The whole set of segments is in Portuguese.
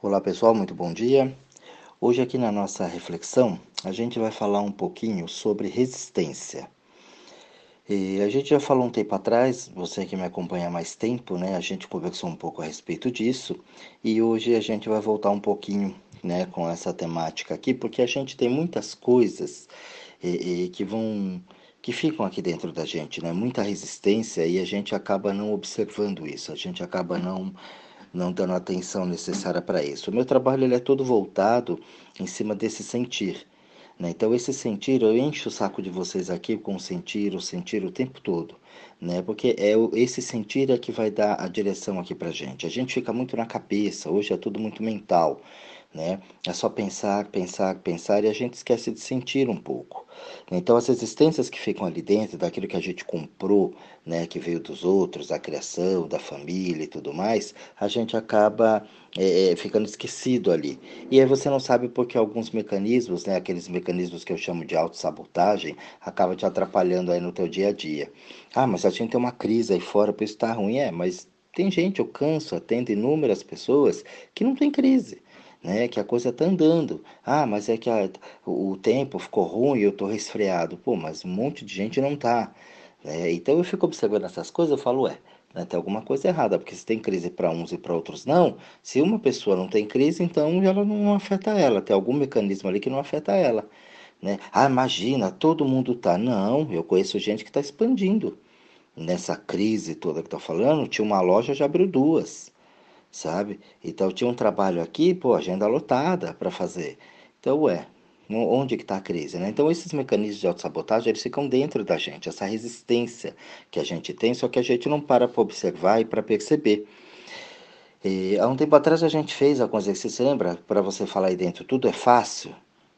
Olá pessoal, muito bom dia. Hoje aqui na nossa reflexão a gente vai falar um pouquinho sobre resistência. E a gente já falou um tempo atrás, você que me acompanha há mais tempo, né? A gente conversou um pouco a respeito disso e hoje a gente vai voltar um pouquinho, né, com essa temática aqui, porque a gente tem muitas coisas e, e que vão que ficam aqui dentro da gente, né? Muita resistência e a gente acaba não observando isso, a gente acaba não não dando a atenção necessária para isso. O meu trabalho ele é todo voltado em cima desse sentir. Né? Então, esse sentir, eu encho o saco de vocês aqui com o sentir, o sentir o tempo todo. Né? Porque é esse sentir é que vai dar a direção aqui para gente. A gente fica muito na cabeça, hoje é tudo muito mental. Né? É só pensar, pensar, pensar e a gente esquece de sentir um pouco. Então, as existências que ficam ali dentro, daquilo que a gente comprou, né, que veio dos outros, da criação, da família e tudo mais, a gente acaba é, é, ficando esquecido ali. E aí você não sabe porque alguns mecanismos, né, aqueles mecanismos que eu chamo de autossabotagem, acabam te atrapalhando aí no teu dia a dia. Ah, mas a gente tem uma crise aí fora, por isso está ruim. É, mas tem gente, eu canso, atendo inúmeras pessoas que não tem crise né? Que a coisa tá andando. Ah, mas é que a, o tempo ficou ruim e eu tô resfriado. Pô, mas um monte de gente não tá. Né? Então eu fico observando essas coisas, eu falo, ué, né, tem alguma coisa errada, porque se tem crise para uns e para outros não, se uma pessoa não tem crise, então ela não afeta ela, tem algum mecanismo ali que não afeta ela. Né? Ah, imagina, todo mundo tá. Não, eu conheço gente que está expandindo. Nessa crise toda que está falando, tinha uma loja, já abriu duas sabe? Então tinha um trabalho aqui, pô, agenda lotada para fazer. Então, ué, onde que está a crise, né? Então esses mecanismos de autossabotagem, eles ficam dentro da gente, essa resistência que a gente tem, só que a gente não para para observar e para perceber. E, há um tempo atrás a gente fez a coisa, você se lembra? Para você falar aí dentro, tudo é fácil,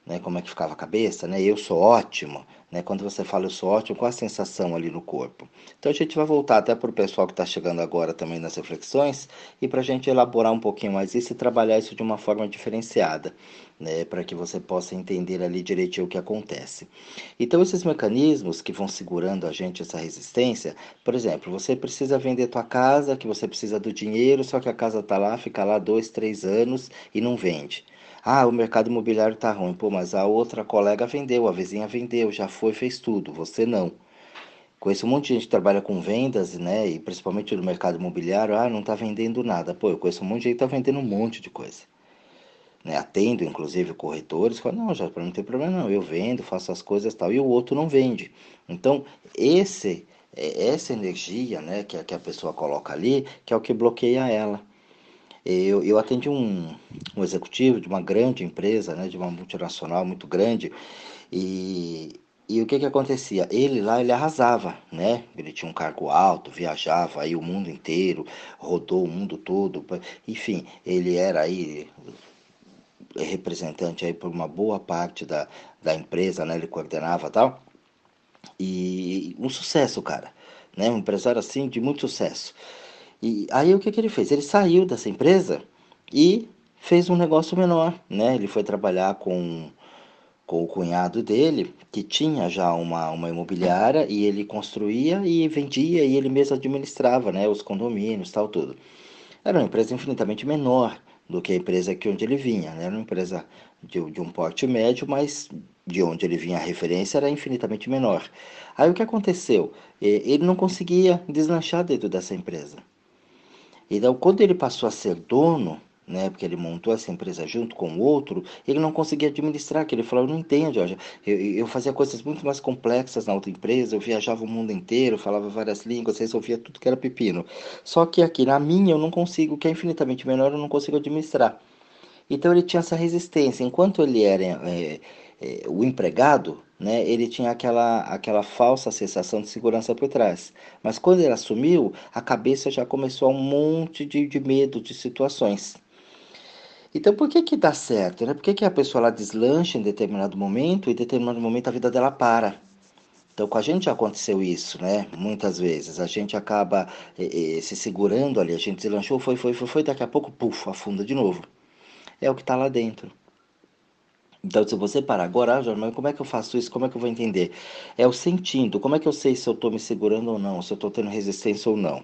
né? Como é que ficava a cabeça, né? Eu sou ótimo, né? Quando você fala eu sou ótimo, qual a sensação ali no corpo? Então a gente vai voltar até para o pessoal que está chegando agora também nas reflexões e para a gente elaborar um pouquinho mais isso e trabalhar isso de uma forma diferenciada, né? Para que você possa entender ali direitinho o que acontece. Então esses mecanismos que vão segurando a gente essa resistência, por exemplo, você precisa vender tua casa, que você precisa do dinheiro, só que a casa está lá, fica lá dois, três anos e não vende. Ah, o mercado imobiliário está ruim. Pô, mas a outra colega vendeu, a vizinha vendeu, já foi, fez tudo. Você não. Conheço um monte de gente que trabalha com vendas, né? E principalmente no mercado imobiliário. Ah, não está vendendo nada. Pô, eu conheço um monte de gente que está vendendo um monte de coisa. Né? Atendo, inclusive, corretores. Falo, não, já não tem problema não. Eu vendo, faço as coisas tal. E o outro não vende. Então, esse é, essa energia né, que, que a pessoa coloca ali, que é o que bloqueia ela. Eu, eu atendi um, um executivo de uma grande empresa, né, de uma multinacional muito grande, e, e o que que acontecia? Ele lá, ele arrasava, né? Ele tinha um cargo alto, viajava aí o mundo inteiro, rodou o mundo todo, enfim, ele era aí representante aí por uma boa parte da, da empresa, né? Ele coordenava tal. E um sucesso, cara, né? Um empresário assim de muito sucesso. E aí o que, que ele fez? Ele saiu dessa empresa e fez um negócio menor, né? Ele foi trabalhar com, com o cunhado dele, que tinha já uma, uma imobiliária, e ele construía e vendia, e ele mesmo administrava, né? Os condomínios, tal, tudo. Era uma empresa infinitamente menor do que a empresa que onde ele vinha, né? Era uma empresa de, de um porte médio, mas de onde ele vinha a referência era infinitamente menor. Aí o que aconteceu? Ele não conseguia deslanchar dentro dessa empresa. Então, quando ele passou a ser dono, né, porque ele montou essa empresa junto com o outro, ele não conseguia administrar, que ele falou, não entende, Jorge, eu, eu, fazia coisas muito mais complexas na outra empresa, eu viajava o mundo inteiro, falava várias línguas, resolvia tudo que era pepino. Só que aqui na minha eu não consigo, que é infinitamente menor, eu não consigo administrar. Então ele tinha essa resistência, enquanto ele era é, o empregado, né, ele tinha aquela, aquela falsa sensação de segurança por trás. Mas quando ele assumiu, a cabeça já começou a um monte de, de medo de situações. Então, por que que dá certo? Né? Por que, que a pessoa ela deslancha em determinado momento e em determinado momento a vida dela para? Então, com a gente já aconteceu isso, né? Muitas vezes. A gente acaba eh, eh, se segurando ali, a gente deslanchou, foi, foi, foi, foi, daqui a pouco, puf, afunda de novo. É o que está lá dentro. Então, se você parar agora, ah, mas como é que eu faço isso? Como é que eu vou entender? É o sentindo. Como é que eu sei se eu estou me segurando ou não? Se eu estou tendo resistência ou não?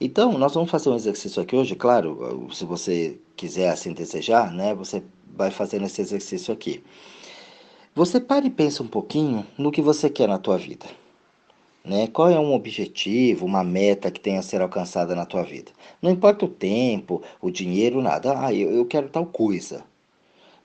Então, nós vamos fazer um exercício aqui hoje, claro, se você quiser assim desejar, né, você vai fazendo esse exercício aqui. Você para e pensa um pouquinho no que você quer na tua vida. Né? Qual é um objetivo, uma meta que tenha a ser alcançada na tua vida? Não importa o tempo, o dinheiro, nada. Ah, eu, eu quero tal coisa.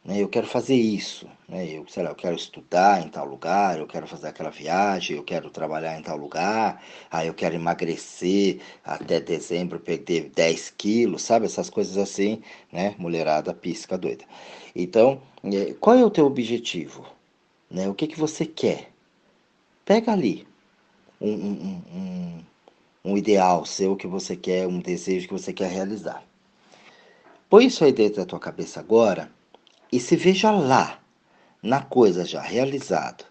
Né? Eu quero fazer isso. Né? Eu, sei lá, eu quero estudar em tal lugar, eu quero fazer aquela viagem, eu quero trabalhar em tal lugar, ah, eu quero emagrecer até dezembro, perder 10 quilos, sabe? Essas coisas assim, né? Mulherada pisca doida. Então, é, qual é o teu objetivo? Né? O que, que você quer? Pega ali um, um, um, um ideal seu que você quer, um desejo que você quer realizar. Põe isso aí dentro da tua cabeça agora e se veja lá, na coisa já realizado.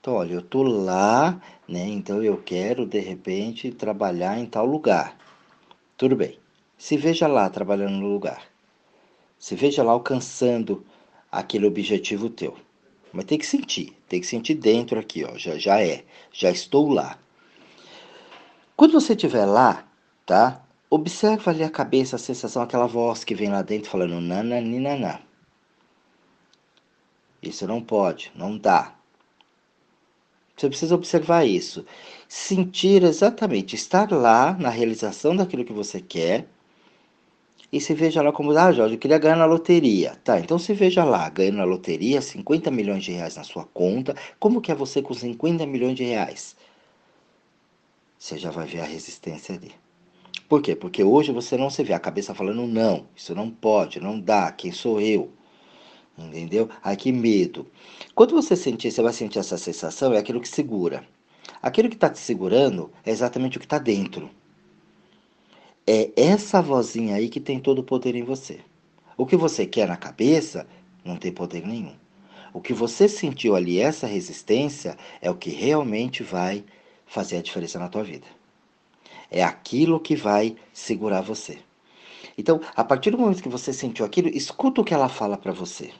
Então, olha, eu tô lá, né? Então eu quero de repente trabalhar em tal lugar. Tudo bem. Se veja lá trabalhando no lugar. Se veja lá alcançando aquele objetivo teu. Mas tem que sentir, tem que sentir dentro aqui, ó. Já, já é, já estou lá. Quando você estiver lá, tá? Observa ali a cabeça, a sensação, aquela voz que vem lá dentro falando nananinaná. Isso não pode, não dá. Você precisa observar isso. Sentir exatamente, estar lá na realização daquilo que você quer. E se veja lá como, ah, Jorge, eu queria ganhar na loteria. Tá, então se veja lá, ganhando na loteria 50 milhões de reais na sua conta. Como que é você com 50 milhões de reais? Você já vai ver a resistência ali. Por quê? Porque hoje você não se vê a cabeça falando não, isso não pode, não dá, quem sou eu? Entendeu? Ai, que medo. Quando você sentir, você vai sentir essa sensação, é aquilo que segura. Aquilo que está te segurando é exatamente o que está dentro. É essa vozinha aí que tem todo o poder em você. O que você quer na cabeça não tem poder nenhum. O que você sentiu ali, essa resistência, é o que realmente vai fazer a diferença na tua vida. É aquilo que vai segurar você. Então, a partir do momento que você sentiu aquilo, escuta o que ela fala para você.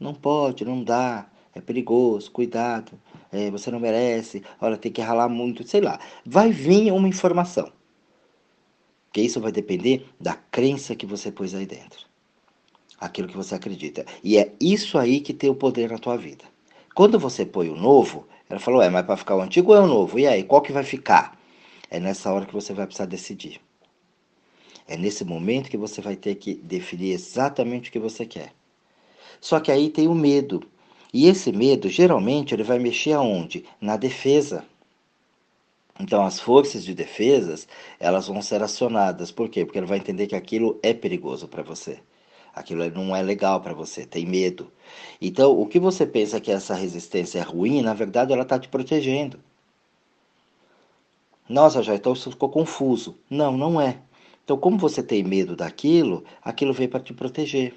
Não pode, não dá, é perigoso, cuidado, é, você não merece, olha, tem que ralar muito, sei lá. Vai vir uma informação. Porque isso vai depender da crença que você pôs aí dentro. Aquilo que você acredita. E é isso aí que tem o poder na tua vida. Quando você põe o novo, ela falou, é, mas para ficar o antigo ou é o novo? E aí, qual que vai ficar? É nessa hora que você vai precisar decidir. É nesse momento que você vai ter que definir exatamente o que você quer. Só que aí tem o medo. E esse medo, geralmente, ele vai mexer aonde? Na defesa. Então, as forças de defesas, elas vão ser acionadas. Por quê? Porque ele vai entender que aquilo é perigoso para você. Aquilo não é legal para você, tem medo. Então, o que você pensa que essa resistência é ruim, na verdade, ela está te protegendo. Nossa, já então ficou confuso. Não, não é. Então, como você tem medo daquilo, aquilo veio para te proteger.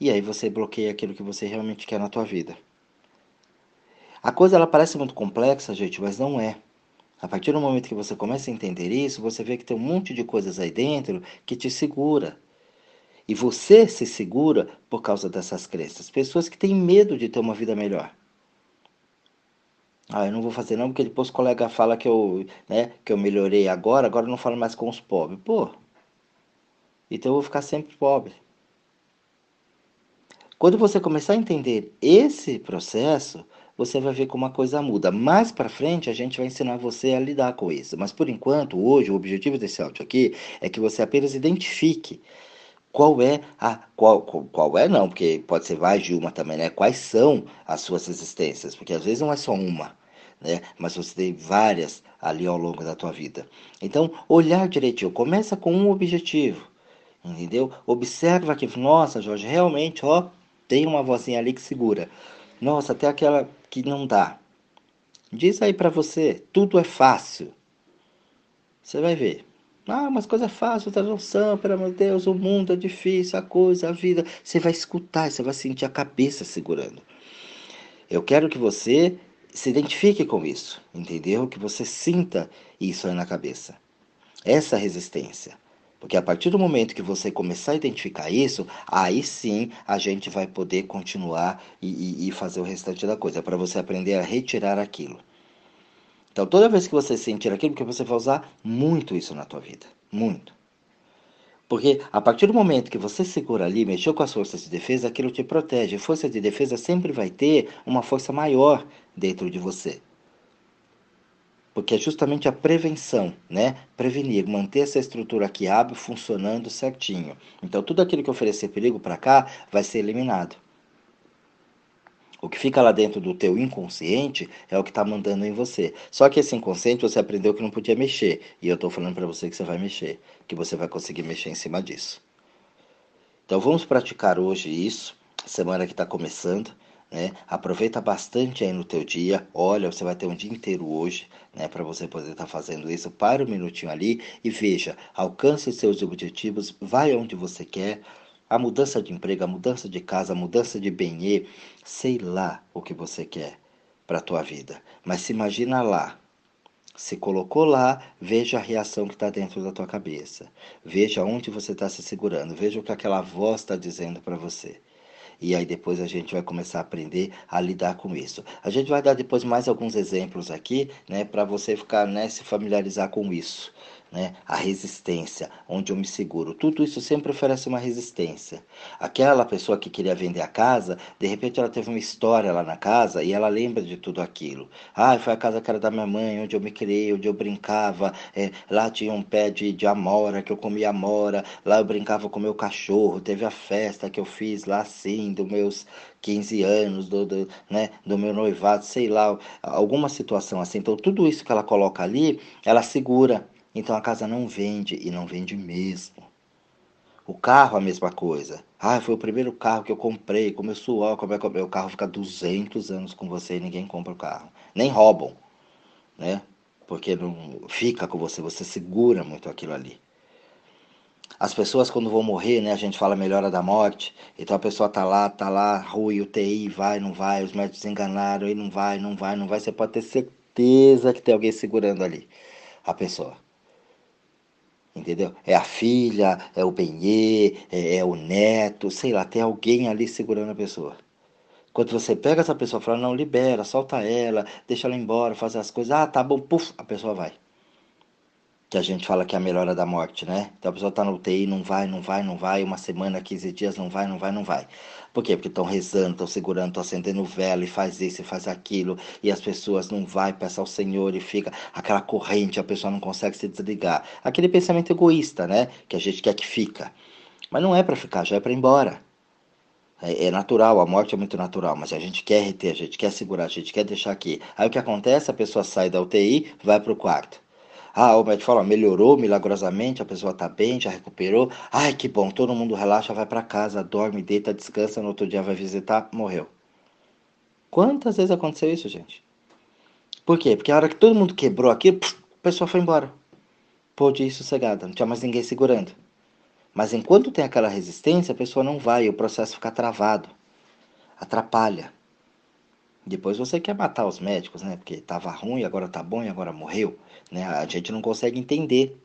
E aí você bloqueia aquilo que você realmente quer na tua vida. A coisa ela parece muito complexa, gente, mas não é. A partir do momento que você começa a entender isso, você vê que tem um monte de coisas aí dentro que te segura. E você se segura por causa dessas crenças. Pessoas que têm medo de ter uma vida melhor. Ah, eu não vou fazer não, porque depois o colega fala que eu, né, que eu melhorei agora, agora eu não falo mais com os pobres. Pô, então eu vou ficar sempre pobre. Quando você começar a entender esse processo, você vai ver como a coisa muda. Mais para frente a gente vai ensinar você a lidar com isso. Mas por enquanto, hoje, o objetivo desse áudio aqui é que você apenas identifique qual é a qual, qual, qual é não, porque pode ser mais de uma também, né? Quais são as suas resistências? Porque às vezes não é só uma, né? Mas você tem várias ali ao longo da tua vida. Então, olhar direitinho, começa com um objetivo. Entendeu? Observa que, nossa, Jorge, realmente, ó, tem uma vozinha ali que segura. Nossa, até aquela que não dá. Diz aí para você, tudo é fácil. Você vai ver. Ah, mas coisa fácil, tradução, pelo amor de Deus, o mundo é difícil, a coisa, a vida. Você vai escutar, você vai sentir a cabeça segurando. Eu quero que você se identifique com isso, entendeu? Que você sinta isso aí na cabeça. Essa resistência. Porque a partir do momento que você começar a identificar isso, aí sim a gente vai poder continuar e, e, e fazer o restante da coisa, para você aprender a retirar aquilo. Então, toda vez que você sentir aquilo, que você vai usar muito isso na tua vida. muito. Porque a partir do momento que você segura ali, mexeu com as forças de defesa, aquilo te protege. Força de defesa sempre vai ter uma força maior dentro de você. Porque é justamente a prevenção, né? Prevenir, manter essa estrutura aqui abre funcionando certinho. Então tudo aquilo que oferecer perigo para cá vai ser eliminado. O que fica lá dentro do teu inconsciente é o que está mandando em você. Só que esse inconsciente você aprendeu que não podia mexer. E eu estou falando para você que você vai mexer, que você vai conseguir mexer em cima disso. Então vamos praticar hoje isso, semana que está começando. Né? Aproveita bastante aí no teu dia. Olha, você vai ter um dia inteiro hoje, né, para você poder estar tá fazendo isso. Para um minutinho ali e veja, alcance os seus objetivos, vai onde você quer a mudança de emprego, a mudança de casa, a mudança de benê, sei lá o que você quer para tua vida. Mas se imagina lá, se colocou lá, veja a reação que está dentro da tua cabeça. Veja onde você está se segurando. Veja o que aquela voz está dizendo para você. E aí depois a gente vai começar a aprender a lidar com isso. A gente vai dar depois mais alguns exemplos aqui, né, para você ficar, né, se familiarizar com isso né? a resistência, onde eu me seguro. Tudo isso sempre oferece uma resistência. Aquela pessoa que queria vender a casa, de repente ela teve uma história lá na casa e ela lembra de tudo aquilo. Ah, foi a casa que era da minha mãe, onde eu me criei, onde eu brincava. É, lá tinha um pé de, de amora, que eu comia amora. Lá eu brincava com meu cachorro. Teve a festa que eu fiz lá assim, dos meus 15 anos, do, do, né, do meu noivado, sei lá, alguma situação assim. Então, tudo isso que ela coloca ali, ela segura. Então a casa não vende e não vende mesmo. O carro a mesma coisa. Ah, foi o primeiro carro que eu comprei, começou ó, como é que o carro fica 200 anos com você e ninguém compra o carro. Nem roubam, né? Porque não fica com você, você segura muito aquilo ali. As pessoas quando vão morrer, né, a gente fala melhora da morte. Então a pessoa tá lá, tá lá, rui, UTI, vai, não vai, os médicos enganaram, e não vai, não vai, não vai, você pode ter certeza que tem alguém segurando ali a pessoa entendeu? É a filha, é o benê, é, é, o neto, sei lá, tem alguém ali segurando a pessoa. Quando você pega essa pessoa e fala, não, libera, solta ela, deixa ela embora, fazer as coisas, ah, tá bom, puf, a pessoa vai que a gente fala que é a melhora da morte, né? Então a pessoa está no UTI, não vai, não vai, não vai, uma semana, 15 dias, não vai, não vai, não vai. Por quê? Porque estão rezando, estão segurando, estão acendendo vela e faz isso e faz aquilo, e as pessoas não vai, peça ao Senhor e fica aquela corrente, a pessoa não consegue se desligar. Aquele pensamento egoísta, né? Que a gente quer que fica. Mas não é para ficar, já é para ir embora. É, é, natural, a morte é muito natural, mas a gente quer reter, a gente quer segurar, a gente quer deixar aqui. Aí o que acontece? A pessoa sai da UTI, vai para o quarto. Ah, o médico fala, melhorou milagrosamente, a pessoa está bem, já recuperou. Ai, que bom, todo mundo relaxa, vai para casa, dorme, deita, descansa, no outro dia vai visitar, morreu. Quantas vezes aconteceu isso, gente? Por quê? Porque a hora que todo mundo quebrou aquilo, a pessoa foi embora. Pôde ir sossegada, não tinha mais ninguém segurando. Mas enquanto tem aquela resistência, a pessoa não vai, o processo fica travado, atrapalha. Depois você quer matar os médicos, né? Porque estava ruim, agora está bom e agora morreu. Né? A gente não consegue entender.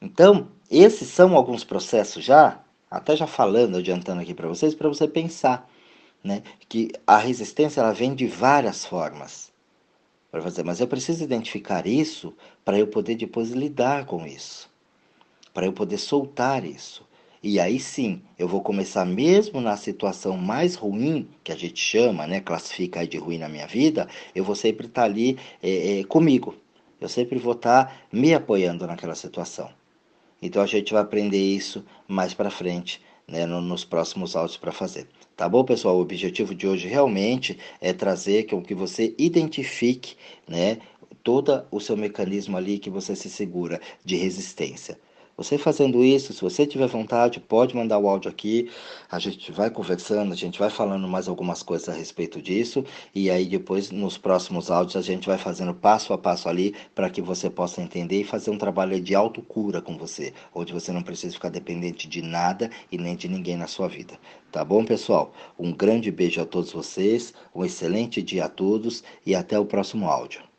Então, esses são alguns processos já, até já falando, adiantando aqui para vocês, para você pensar, né? Que a resistência ela vem de várias formas. Para fazer, mas eu preciso identificar isso para eu poder depois lidar com isso, para eu poder soltar isso. E aí sim, eu vou começar mesmo na situação mais ruim, que a gente chama, né, classifica de ruim na minha vida, eu vou sempre estar tá ali é, é, comigo. Eu sempre vou estar tá me apoiando naquela situação. Então a gente vai aprender isso mais para frente, né, nos próximos áudios para fazer. Tá bom, pessoal? O objetivo de hoje realmente é trazer com que você identifique, né, todo o seu mecanismo ali que você se segura de resistência. Você fazendo isso, se você tiver vontade, pode mandar o áudio aqui. A gente vai conversando, a gente vai falando mais algumas coisas a respeito disso. E aí depois, nos próximos áudios, a gente vai fazendo passo a passo ali para que você possa entender e fazer um trabalho de autocura com você, onde você não precisa ficar dependente de nada e nem de ninguém na sua vida. Tá bom, pessoal? Um grande beijo a todos vocês, um excelente dia a todos e até o próximo áudio.